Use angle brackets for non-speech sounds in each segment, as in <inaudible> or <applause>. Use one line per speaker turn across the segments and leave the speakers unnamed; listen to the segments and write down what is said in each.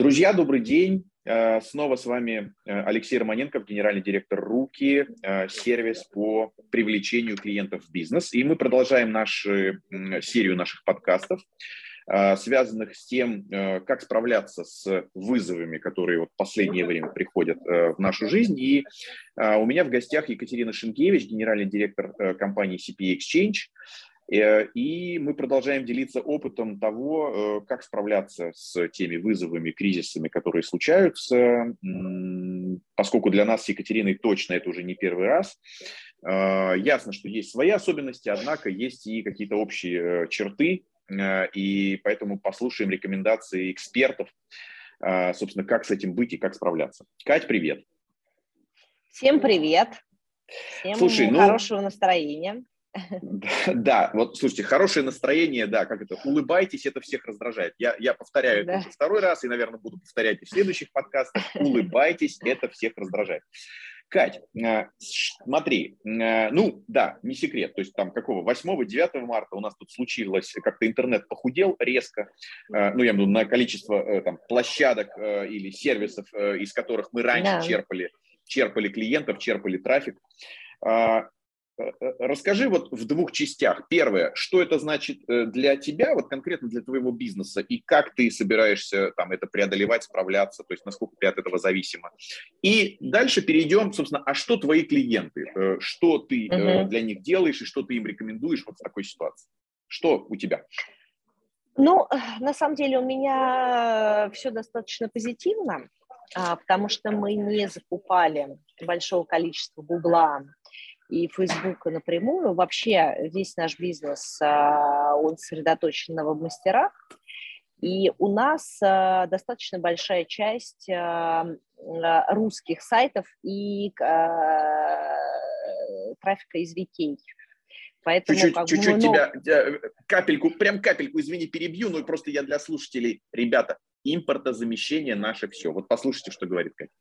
Друзья, добрый день. Э, снова с вами э, Алексей Романенков, генеральный директор «Руки», э, сервис по привлечению клиентов в бизнес. И мы продолжаем нашу серию наших подкастов, связанных с тем, как справляться с вызовами, которые вот в последнее время приходят в нашу жизнь. И у меня в гостях Екатерина Шенкевич, генеральный директор компании CPA Exchange. Э, и мы продолжаем делиться опытом того, э, как справляться с теми вызовами, кризисами, которые случаются, поскольку для нас с Екатериной точно это уже не первый раз. Э, ясно, что есть свои особенности, однако есть и какие-то общие черты, и поэтому послушаем рекомендации экспертов, собственно, как с этим быть и как справляться. Кать, привет.
Всем привет. Всем Слушай, ну, хорошего настроения. <laughs>
Да, вот слушайте, хорошее настроение, да, как это, улыбайтесь, это всех раздражает. Я, я повторяю да. это уже второй раз и, наверное, буду повторять и в следующих подкастах. <laughs> Улыбайтесь, это всех раздражает. Кать, э, смотри, э, ну да, не секрет, то есть там какого, 8-9 марта у нас тут случилось, как-то интернет похудел резко, э, ну я имею в виду на количество там, площадок или сервисов, из которых мы раньше да. черпали, черпали клиентов, черпали трафик. Э, э, расскажи вот в двух частях. Первое, что это значит э, для тебя, вот конкретно для твоего бизнеса, и как ты собираешься там это преодолевать, справляться, то есть насколько ты от этого зависима. И дальше перейдем, собственно, а что твои клиенты, что ты угу. для них делаешь и что ты им рекомендуешь вот в такой ситуации? Что у тебя?
Ну, на самом деле у меня все достаточно позитивно, а, потому что мы не закупали большого количества гугла и Фейсбука напрямую. Вообще весь наш бизнес, а, он сосредоточен на мастерах и у нас а, достаточно большая часть а, русских сайтов и трафика из VK.
Поэтому чуть-чуть, как чуть-чуть много... тебя, капельку, прям капельку, извини, перебью, но просто я для слушателей, ребята, импортозамещение наше все. Вот послушайте, что говорит Катя.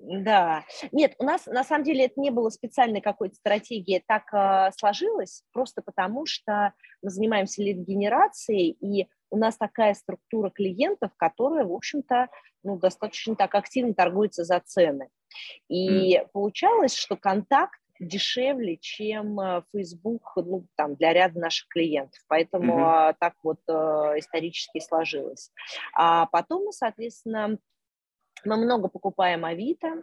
Да, нет, у нас на самом деле это не было специальной какой-то стратегии, так э, сложилось, просто потому что мы занимаемся лид-генерацией, и у нас такая структура клиентов, которая, в общем-то, ну, достаточно так активно торгуется за цены. И mm. получалось, что контакт дешевле, чем Facebook ну, там, для ряда наших клиентов. Поэтому mm-hmm. так вот э, исторически сложилось. А потом мы, соответственно, мы много покупаем Авито,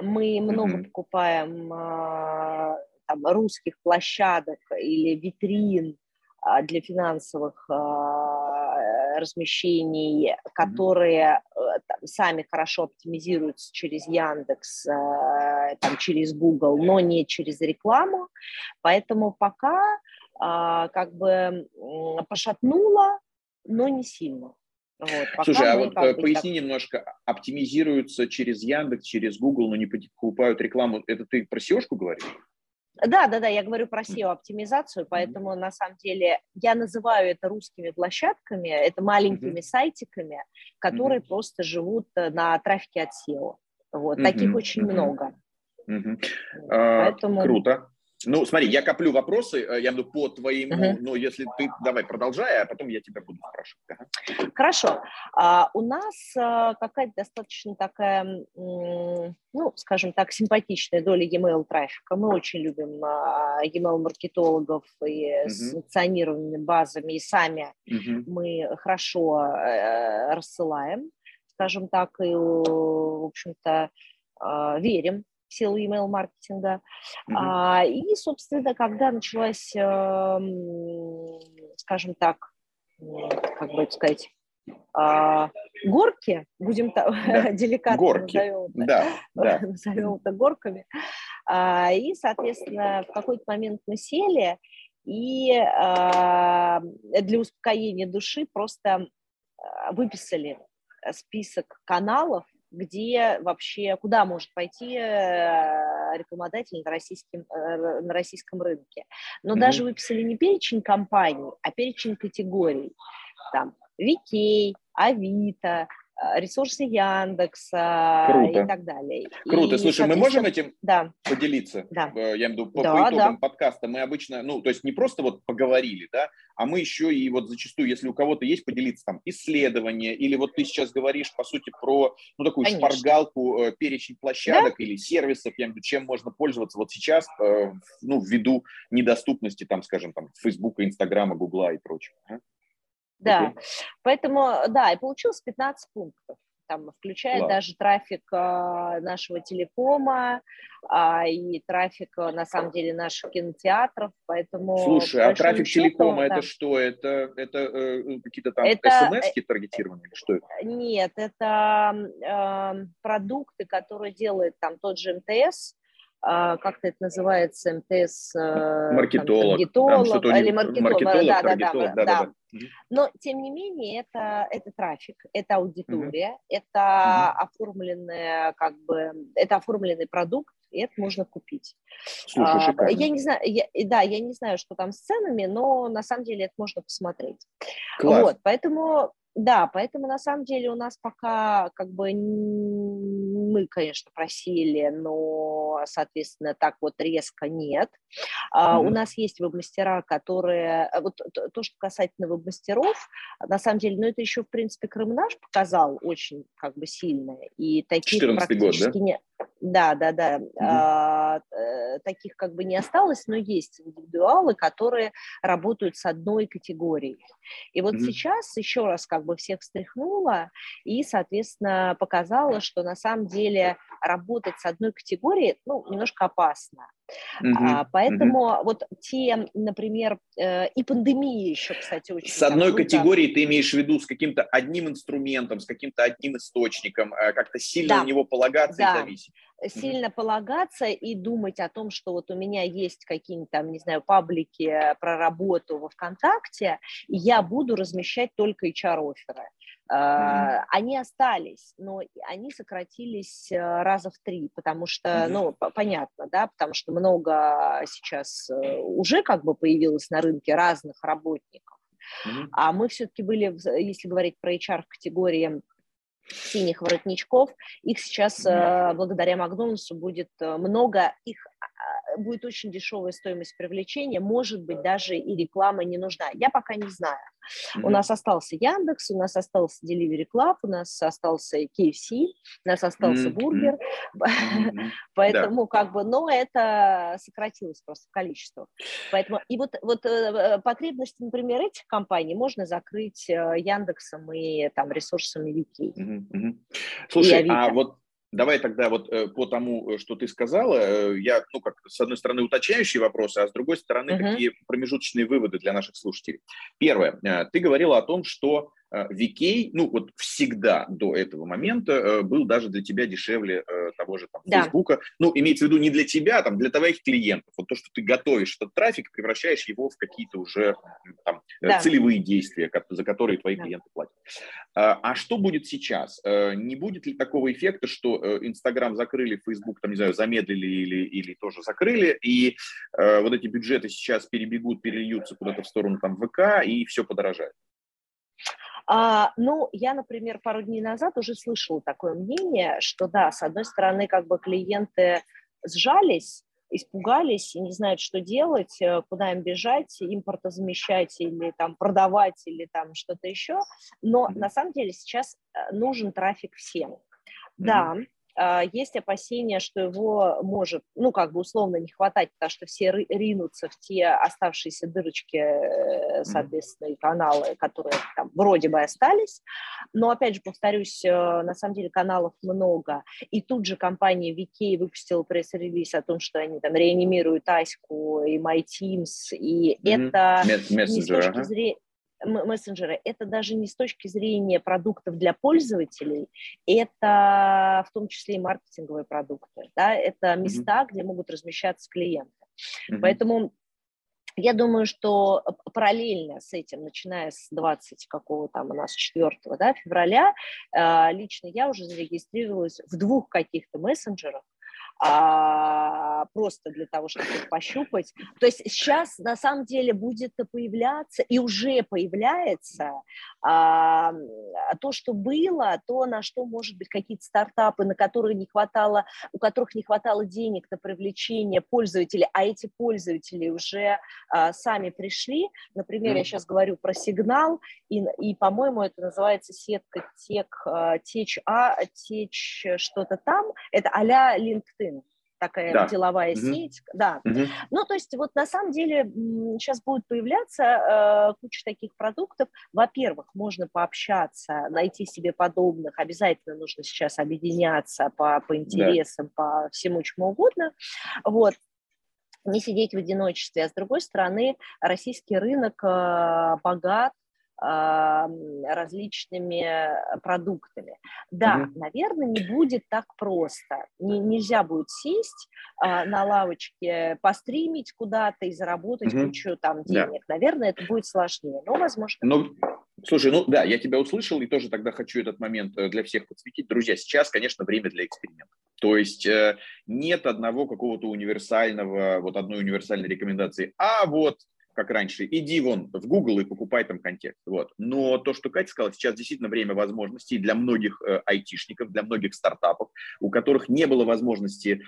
мы много mm-hmm. покупаем э, там, русских площадок или витрин э, для финансовых э, размещений, которые э, там, сами хорошо оптимизируются через Яндекс, там, через Google, но не через рекламу. Поэтому пока как бы пошатнуло, но не сильно.
Вот, Слушай, а вот э, поясни так... немножко, оптимизируются через Яндекс, через Google, но не покупают рекламу. Это ты про seo говоришь?
Да, да, да, я говорю про SEO-оптимизацию, поэтому mm-hmm. на самом деле я называю это русскими площадками, это маленькими mm-hmm. сайтиками, которые mm-hmm. просто живут э, на трафике от SEO. Вот, mm-hmm. таких очень mm-hmm. много.
Mm-hmm. Поэтому... Круто. Ну, смотри, я коплю вопросы, э, я буду по твоему, uh-huh. но если ты, давай, продолжай, а потом я тебя буду спрашивать.
Ага. Хорошо. А, у нас а, какая-то достаточно такая, ну, скажем так, симпатичная доля e-mail трафика. Мы очень любим а, e-mail маркетологов и uh-huh. с санкционированными базами, и сами uh-huh. мы хорошо а, рассылаем, скажем так, и, в общем-то, а, верим силу email-маркетинга. Mm-hmm. А, и, собственно, когда началась, э, скажем так, как бы это сказать, а, горки, будем да. <laughs> деликатно
горки. назовем, да, <laughs> да.
назовем это горками. А, и, соответственно, в какой-то момент мы сели, и а, для успокоения души просто а, выписали список каналов, где вообще, куда может пойти э, рекламодатель на, российском, э, на российском рынке. Но mm-hmm. даже выписали не перечень компаний, а перечень категорий. Там VK, Авито, ресурсы Яндекса Круто. и так далее.
Круто. И, Слушай, мы можем этим
да.
поделиться?
Да.
Э, я имею в виду по, да, по итогам да. подкаста. Мы обычно, ну, то есть не просто вот поговорили, да, а мы еще и вот зачастую, если у кого-то есть, поделиться там исследование, или вот ты сейчас говоришь, по сути, про, ну, такую Конечно. шпаргалку, э, перечень площадок да? или сервисов, я имею в виду, чем можно пользоваться вот сейчас, ну, ввиду недоступности, там, скажем, там, Фейсбука, Инстаграма, Гугла и прочего.
Да, okay. поэтому, да, и получилось 15 пунктов там, включая Ладно. даже трафик а, нашего телекома а, и трафик, а, на самом деле, наших кинотеатров, поэтому...
Слушай, а трафик счету, телекома это что? Это, это э, какие-то там это, смс-ки таргетированные или что это?
Нет, это э, продукты, которые делает там тот же МТС, как-то это называется, МТС...
Э, маркетолог.
Там, или маркетолог, маркетолог да, да, да, да, да, да. Но, тем не менее, это, это трафик, это аудитория, угу. это угу. оформленный, как бы, это оформленный продукт, и это можно купить.
Слушай, а,
я не знаю, я, да, я не знаю, что там с ценами, но на самом деле это можно посмотреть.
Класс.
Вот, поэтому да, поэтому на самом деле у нас пока как бы мы, конечно, просили, но, соответственно, так вот резко нет. Mm-hmm. У нас есть веб-мастера, которые... Э, вот то, что касательно веб-мастеров, на самом деле, ну, это еще, в принципе, Крым наш показал очень как бы сильно. И таких практически год, да? не... Да, да, да. А, таких как бы не осталось, но есть индивидуалы, которые работают с одной категорией. И вот сейчас еще раз как бы всех встряхнула и, соответственно, показала, что на самом деле работать с одной категорией, ну, немножко опасно. Uh-huh, а, поэтому uh-huh. вот те, например, э, и пандемия еще, кстати, очень.
С одной круто. категорией ты имеешь в виду с каким-то одним инструментом, с каким-то одним источником, э, как-то сильно да. на него полагаться да. и зависеть.
Сильно полагаться и думать о том, что вот у меня есть какие-нибудь там, не знаю, паблики про работу во ВКонтакте, и я буду размещать только HR-оферы. Mm-hmm. Они остались, но они сократились э, раза в три, потому что, mm-hmm. ну, понятно, да, потому что много сейчас э, уже как бы появилось на рынке разных работников, mm-hmm. а мы все-таки были, если говорить про HR в категории синих воротничков, их сейчас mm-hmm. благодаря Макдональдсу будет много, их будет очень дешевая стоимость привлечения, может быть, даже и реклама не нужна. Я пока не знаю. Mm-hmm. У нас остался Яндекс, у нас остался Delivery Club, у нас остался KFC, у нас остался mm-hmm. бургер, mm-hmm. <laughs> поэтому да. как бы, но это сократилось просто количество. Поэтому и вот вот э, потребности, например, этих компаний можно закрыть э, Яндексом и там ресурсами Вики.
Mm-hmm. Слушай, а вот Давай тогда вот э, по тому, э, что ты сказала, э, я, ну, как с одной стороны, уточняющие вопросы, а с другой стороны, uh-huh. какие промежуточные выводы для наших слушателей. Первое. Ты говорила о том, что VK, ну вот всегда до этого момента был даже для тебя дешевле того же там да. Фейсбука. Ну, имеется в виду не для тебя, там, для твоих клиентов. Вот то, что ты готовишь этот трафик, превращаешь его в какие-то уже там, да. целевые действия, за которые твои да. клиенты платят. А, а что будет сейчас? Не будет ли такого эффекта, что Инстаграм закрыли, Фейсбук, там, не знаю, замедлили или, или тоже закрыли, и э, вот эти бюджеты сейчас перебегут, перельются куда-то в сторону там ВК, и все подорожает?
А, ну, я, например, пару дней назад уже слышала такое мнение, что да, с одной стороны, как бы клиенты сжались, испугались и не знают, что делать, э, куда им бежать, импортозамещать или там продавать или там что-то еще. Но mm-hmm. на самом деле сейчас э, нужен трафик всем. Mm-hmm. Да, есть опасения, что его может, ну, как бы условно не хватать, потому что все ринутся в те оставшиеся дырочки, э, соответственно, и каналы, которые там вроде бы остались. Но, опять же, повторюсь, э, на самом деле каналов много. И тут же компания VK выпустила пресс-релиз о том, что они там реанимируют Аську и MyTeams, и mm-hmm. это
Мессенджер, не с точки ага. зрения
мессенджеры, это даже не с точки зрения продуктов для пользователей, это в том числе и маркетинговые продукты, да, это места, mm-hmm. где могут размещаться клиенты. Mm-hmm. Поэтому я думаю, что параллельно с этим, начиная с 20 какого там у нас 4 да, февраля, э, лично я уже зарегистрировалась в двух каких-то мессенджерах, а, просто для того, чтобы их пощупать. То есть сейчас на самом деле будет появляться и уже появляется а, то, что было, то, на что, может быть, какие-то стартапы, на которые не хватало, у которых не хватало денег на привлечение пользователей, а эти пользователи уже а, сами пришли. Например, я сейчас говорю про сигнал, и, и по-моему, это называется сетка тек, а, теч А, теч что-то там. Это а-ля LinkedIn такая да. деловая угу. сеть, да. Угу. Ну, то есть вот на самом деле сейчас будет появляться э, куча таких продуктов. Во-первых, можно пообщаться, найти себе подобных. Обязательно нужно сейчас объединяться по, по интересам, да. по всему чему угодно. Вот не сидеть в одиночестве, а с другой стороны, российский рынок э, богат различными продуктами. Да, угу. наверное, не будет так просто. Не, нельзя будет сесть а, на лавочке, постримить куда-то и заработать угу. кучу там денег. Да. Наверное, это будет сложнее, но возможно.
Ну, слушай, ну да, я тебя услышал и тоже тогда хочу этот момент э, для всех подсветить. Друзья, сейчас, конечно, время для эксперимента. То есть э, нет одного какого-то универсального, вот одной универсальной рекомендации. А вот как раньше, иди вон в Google и покупай там контекст. Вот. Но то, что Катя сказала, сейчас действительно время возможностей для многих э, айтишников, для многих стартапов, у которых не было возможности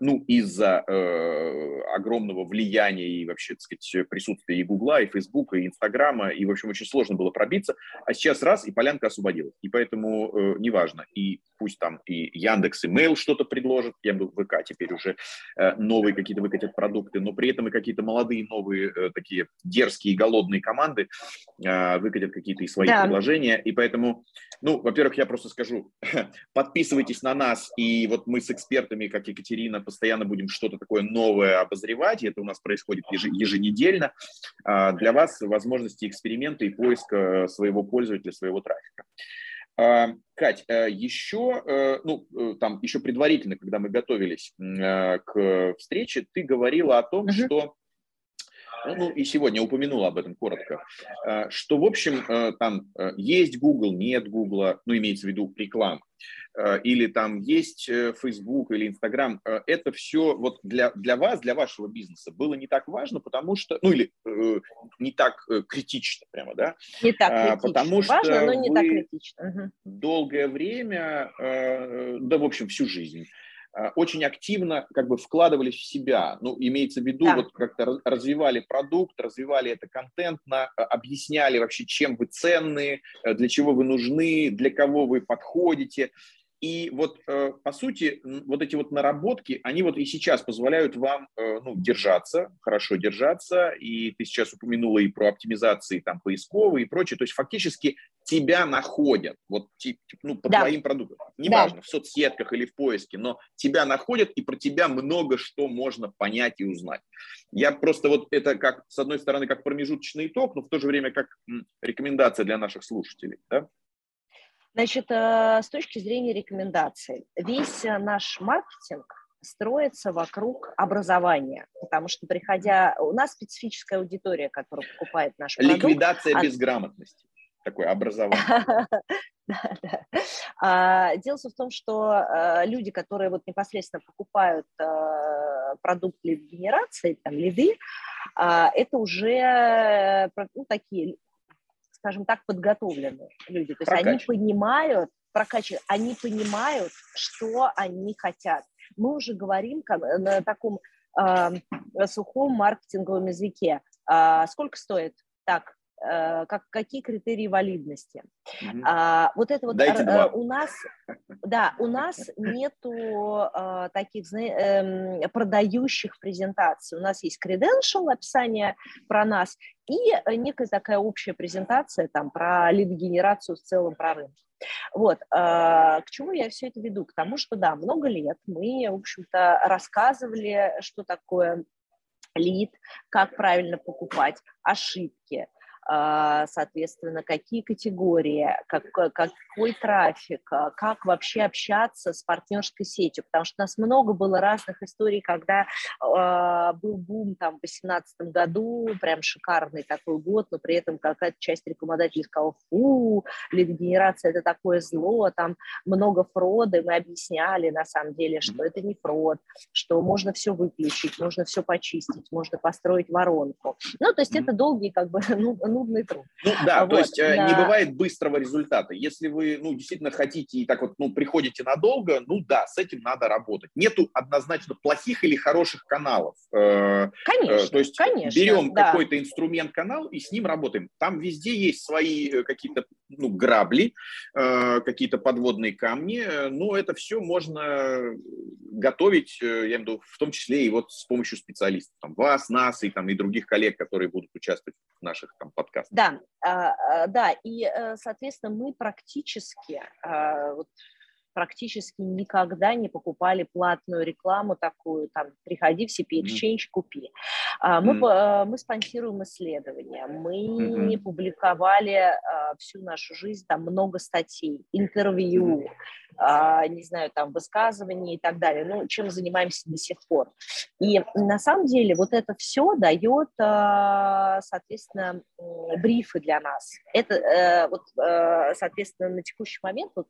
ну, из-за э, огромного влияния и вообще, так сказать, присутствия и Гугла, и Фейсбука, и Инстаграма, и, в общем, очень сложно было пробиться, а сейчас раз, и полянка освободилась. И поэтому э, неважно, и пусть там и Яндекс, и Mail что-то предложат, я был ВК теперь уже э, новые какие-то выкатят продукты, но при этом и какие-то молодые, новые, э, такие дерзкие, голодные команды э, выкатят какие-то и свои да. предложения, и поэтому, ну, во-первых, я просто скажу, <laughs> подписывайтесь на нас, и вот мы с экспертами, как Екатерина, Екатерина, постоянно будем что-то такое новое обозревать, и это у нас происходит еженедельно. А, для вас возможности эксперимента и поиска своего пользователя, своего трафика. А, Кать, э, еще, э, ну, э, там, еще предварительно, когда мы готовились к встрече, ты говорила о том, uh-huh. что ну и сегодня упомянула об этом коротко, что, в общем, там есть Google, нет Google, ну, имеется в виду реклама. Э, или там есть э, Facebook или Instagram, э, это все вот для, для вас, для вашего бизнеса было не так важно, потому что, ну или э, не так критично прямо, да?
Не так а, критично. Потому что важно, но не так критично.
Долгое время, э, да, в общем, всю жизнь Э, очень активно как бы вкладывались в себя. Ну, имеется в виду, да. вот как-то развивали продукт, развивали это контентно, э, объясняли вообще, чем вы ценны, э, для чего вы нужны, для кого вы подходите. И вот, э, по сути, вот эти вот наработки, они вот и сейчас позволяют вам э, ну, держаться, хорошо держаться. И ты сейчас упомянула и про оптимизации там поисковые и прочее. То есть фактически тебя находят вот, ну, по да. твоим продуктам. Неважно, да. в соцсетках или в поиске, но тебя находят, и про тебя много что можно понять и узнать. Я просто вот это как, с одной стороны, как промежуточный итог, но в то же время как рекомендация для наших слушателей. Да?
Значит, э, с точки зрения рекомендаций, весь э, наш маркетинг строится вокруг образования, потому что приходя, у нас специфическая аудитория, которая покупает наш
продукт. Ликвидация от... безграмотности, такое образование. <laughs>
Да, да. А, дело в том, что а, люди, которые вот непосредственно покупают а, продукт лид-генерации, там, лиды, а, это уже ну, такие скажем так, подготовленные люди. То есть они понимают, прокачивают, они понимают, что они хотят. Мы уже говорим на таком э, сухом маркетинговом языке. Э, сколько стоит? Так, как, какие критерии валидности. Mm-hmm. А, вот это вот Дайте а, у нас, да, у нас <laughs> нету а, таких э, продающих презентаций. У нас есть credential, описание про нас, и некая такая общая презентация там про лид-генерацию в целом, про рынок. Вот, к чему я все это веду? К тому, что, да, много лет мы, в общем-то, рассказывали, что такое лид, как правильно покупать, ошибки, а, соответственно, какие категории, как, какой трафик, а, как вообще общаться с партнерской сетью, потому что у нас много было разных историй, когда э, был бум там в 2018 году, прям шикарный такой год, но при этом какая-то часть рекламодателей сказала, фу, лид-генерация – это такое зло, там много фрода, и мы объясняли на самом деле, что это не фрод, что можно все выключить, можно все почистить, можно построить воронку. Ну, то есть это долгий как бы <laughs> ну, нудный труд.
Ну да, вот, то есть э, да. не бывает быстрого результата. Если вы ну, действительно хотите и так вот ну, приходите надолго, ну да, с этим надо работать. Нету однозначно плохих или хороших каналов.
Э, э, конечно,
То есть
конечно,
берем да. какой-то инструмент, канал и с ним работаем. Там везде есть свои какие-то ну, грабли, какие-то подводные камни, но это все можно готовить, я имею в виду, в том числе и вот с помощью специалистов, там, вас, нас и, там, и других коллег, которые будут участвовать в наших там, подкастах.
Да, а, а, да, и, э, соответственно, мы практически, а, практически никогда не покупали платную рекламу такую, там, приходи в CP Exchange, mm-hmm. купи. Мы, mm-hmm. мы спонсируем исследования, мы mm-hmm. публиковали всю нашу жизнь там много статей, интервью. Не знаю, там, высказываний и так далее, ну, чем занимаемся до сих пор. И на самом деле вот это все дает, соответственно, брифы для нас. Это, э, вот, э, соответственно, на текущий момент, вот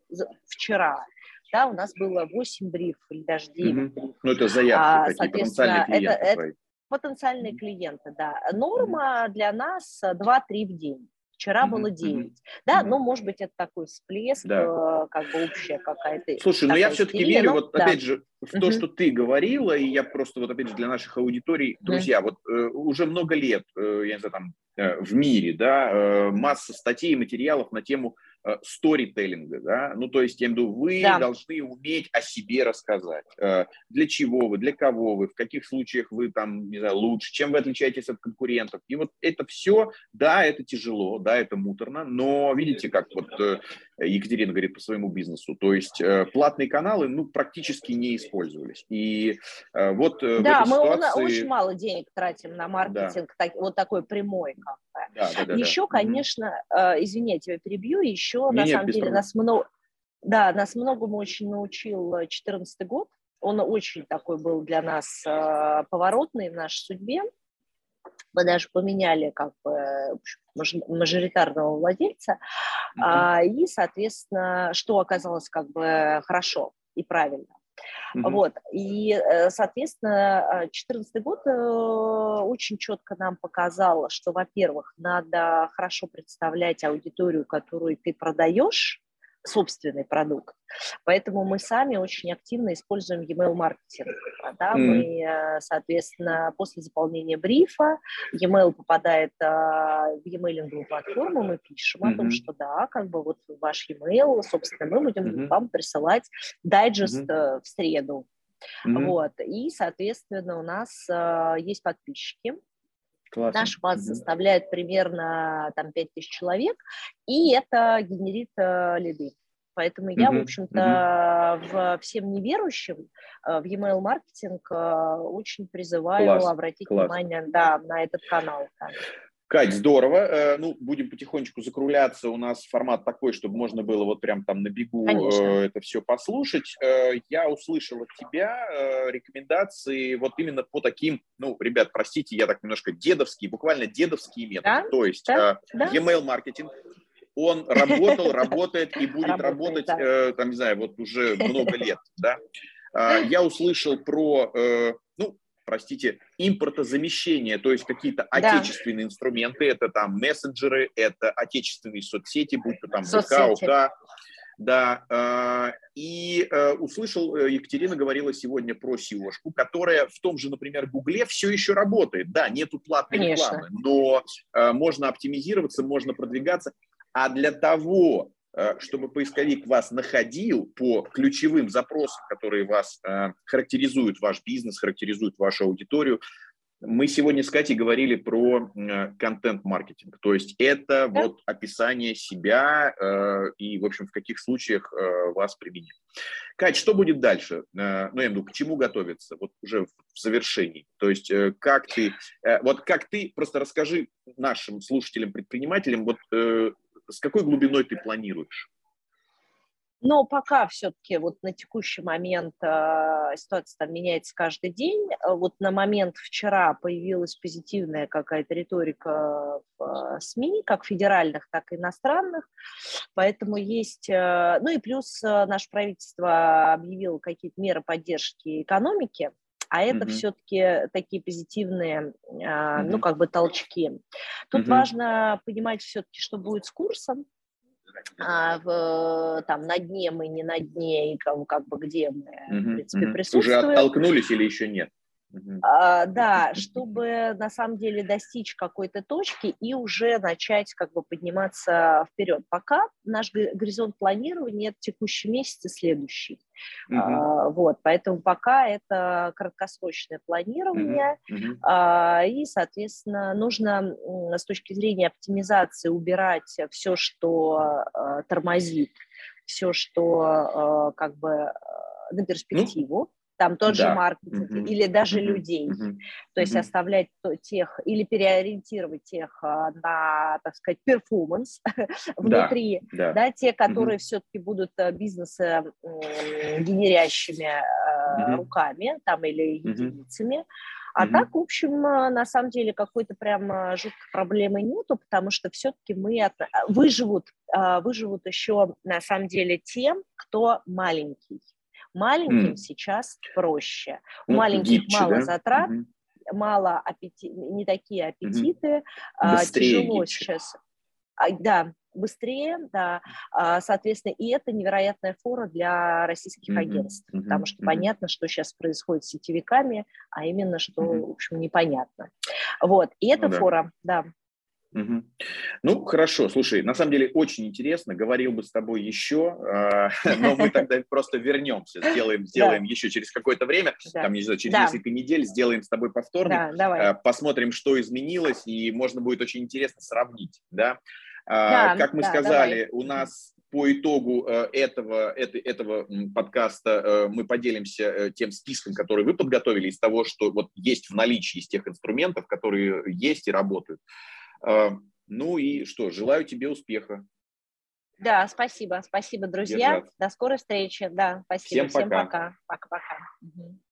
вчера, да, у нас было 8 брифов или даже 9 mm-hmm. брифов.
Ну, это заявки, а, такие потенциальные клиенты это,
это потенциальные клиенты, да. Норма mm-hmm. для нас 2-3 в день. Вчера mm-hmm. было 9. Mm-hmm. Да, mm-hmm. ну, может быть, это такой всплеск, да. Э, как бы общая какая-то.
Слушай, но я все-таки верю, вот да. опять же, в то, что ты говорила, и я просто вот опять же для наших аудиторий, друзья, вот э, уже много лет, э, я не знаю, там, э, в мире, да, э, масса статей и материалов на тему сторителлинга, да, ну, то есть, я имею в виду, вы да. должны уметь о себе рассказать, э, для чего вы, для кого вы, в каких случаях вы там, не знаю, лучше, чем вы отличаетесь от конкурентов, и вот это все, да, это тяжело, да, это муторно, но видите, как вот э, Екатерина говорит по своему бизнесу, то есть платные каналы, ну, практически не использовались, и вот
Да, мы ситуации... очень мало денег тратим на маркетинг, да. так, вот такой прямой, как бы. Да, да, да, еще, да. конечно, извини, я тебя перебью, еще еще, на самом деле, нас много, да, нас многому очень научил 2014 год. Он очень такой был для нас э, поворотный в нашей судьбе. Мы даже поменяли как бы мажоритарного владельца. Mm-hmm. А, и, соответственно, что оказалось как бы хорошо и правильно. Mm-hmm. Вот. И, э, соответственно, 2014 год э, очень четко нам показал, что, во-первых, надо хорошо представлять аудиторию, которую ты продаешь, собственный продукт. Поэтому мы сами очень активно используем e-mail маркетинг. Да? Mm. Мы, э, соответственно, после заполнения брифа e-mail попадает э, в e-mailинговую платформу, мы пишем mm-hmm. о том, что да, как бы вот ваш e-mail, собственно, мы будем mm-hmm. вам присылать дайджест mm-hmm. в среду. Mm-hmm. Вот. И, соответственно, у нас есть подписчики, Классно. Наша база составляет примерно там 5000 человек, и это генерит э, лиды. Поэтому я, в общем-то, в, всем неверующим э, в e-mail маркетинг э, очень призываю Класс. обратить Класс. внимание да, на этот канал. Да.
Кать, здорово. Э, ну, будем потихонечку закругляться. У нас формат такой, чтобы можно было вот прям там на бегу Конечно. Э, это все послушать. Э, я услышал от тебя рекомендации вот именно по таким, ну, ребят, простите, я так немножко дедовский, буквально дедовские методы. Да? То есть да? e-mail маркетинг, он работал, <laughs> работает и будет работать, там, не знаю, вот уже много лет, да. Я услышал про простите, импортозамещение, то есть какие-то да. отечественные инструменты, это там мессенджеры, это отечественные соцсети, будь то там ВК, ОК, да, э, и э, услышал, э, Екатерина говорила сегодня про seo которая в том же, например, Гугле все еще работает. Да, нету платной Конечно. рекламы, но можно оптимизироваться, можно продвигаться. А для того, чтобы поисковик вас находил по ключевым запросам, которые вас э, характеризуют, ваш бизнес, характеризуют вашу аудиторию, Мы сегодня с Катей говорили про контент-маркетинг, то есть это да? вот описание себя э, и, в общем, в каких случаях э, вас применить. Кать, что будет дальше? Э, ну, я имею в виду, к чему готовиться? Вот уже в завершении. То есть э, как ты, э, вот как ты, просто расскажи нашим слушателям, предпринимателям, вот э, с какой глубиной ты планируешь?
Но пока все-таки вот на текущий момент э, ситуация там меняется каждый день. А вот на момент вчера появилась позитивная какая-то риторика в э, СМИ, как федеральных, так и иностранных. Поэтому есть... Э, ну и плюс э, наше правительство объявило какие-то меры поддержки экономики, а это mm-hmm. все-таки такие позитивные, mm-hmm. ну, как бы толчки. Тут mm-hmm. важно понимать все-таки, что будет с курсом, а в, там на дне мы, не на дне, и как, как бы где мы,
в принципе, присутствуем. Уже оттолкнулись или еще нет?
А, да, чтобы на самом деле достичь какой-то точки и уже начать как бы подниматься вперед. Пока наш горизонт планирования текущий месяц и следующий. Uh-huh. А, вот, поэтому пока это краткосрочное планирование, uh-huh. Uh-huh. А, и, соответственно, нужно с точки зрения оптимизации убирать все, что а, тормозит, все, что а, как бы а, на ну, перспективу там тот да. же маркетинг mm-hmm. или даже mm-hmm. людей. Mm-hmm. То есть mm-hmm. оставлять тех или переориентировать тех а, на, так сказать, перформанс <laughs> внутри, да, да. те, которые mm-hmm. все-таки будут э, бизнесы генерящими mm-hmm. руками там или единицами. Mm-hmm. А mm-hmm. так, в общем, э, на самом деле какой-то прям жуткой проблемы нету, потому что все-таки мы от... выживут, выживут еще на самом деле тем, кто маленький. Маленьким mm. сейчас проще. У ну, маленьких гибче, мало да? затрат, mm мало аппетит, не такие аппетиты, mm быстрее тяжело гибче. сейчас. А, да, быстрее, да, а, соответственно, и это невероятная фора для российских mm-hmm. агентств, mm-hmm. потому что mm-hmm. понятно, что сейчас происходит с сетевиками, а именно, что, mm-hmm. в общем, непонятно. Вот, и это ну, фора, да.
Угу. Ну, хорошо, слушай, на самом деле очень интересно, говорил бы с тобой еще, а, <laughs> но мы тогда <laughs> просто вернемся, сделаем, сделаем еще через какое-то время, там, не знаю, через несколько недель сделаем с тобой повторник, а, посмотрим, что изменилось, и можно будет очень интересно сравнить, да. А, как мы сказали, у нас по итогу э, этого, этого подкаста э, мы поделимся э, тем списком, который вы подготовили, из того, что вот есть в наличии, из тех инструментов, которые есть и работают. А, ну и что, желаю тебе успеха.
Да, спасибо, спасибо, друзья. Держать. До скорой встречи. Да, спасибо. Всем, Всем пока. Пока-пока.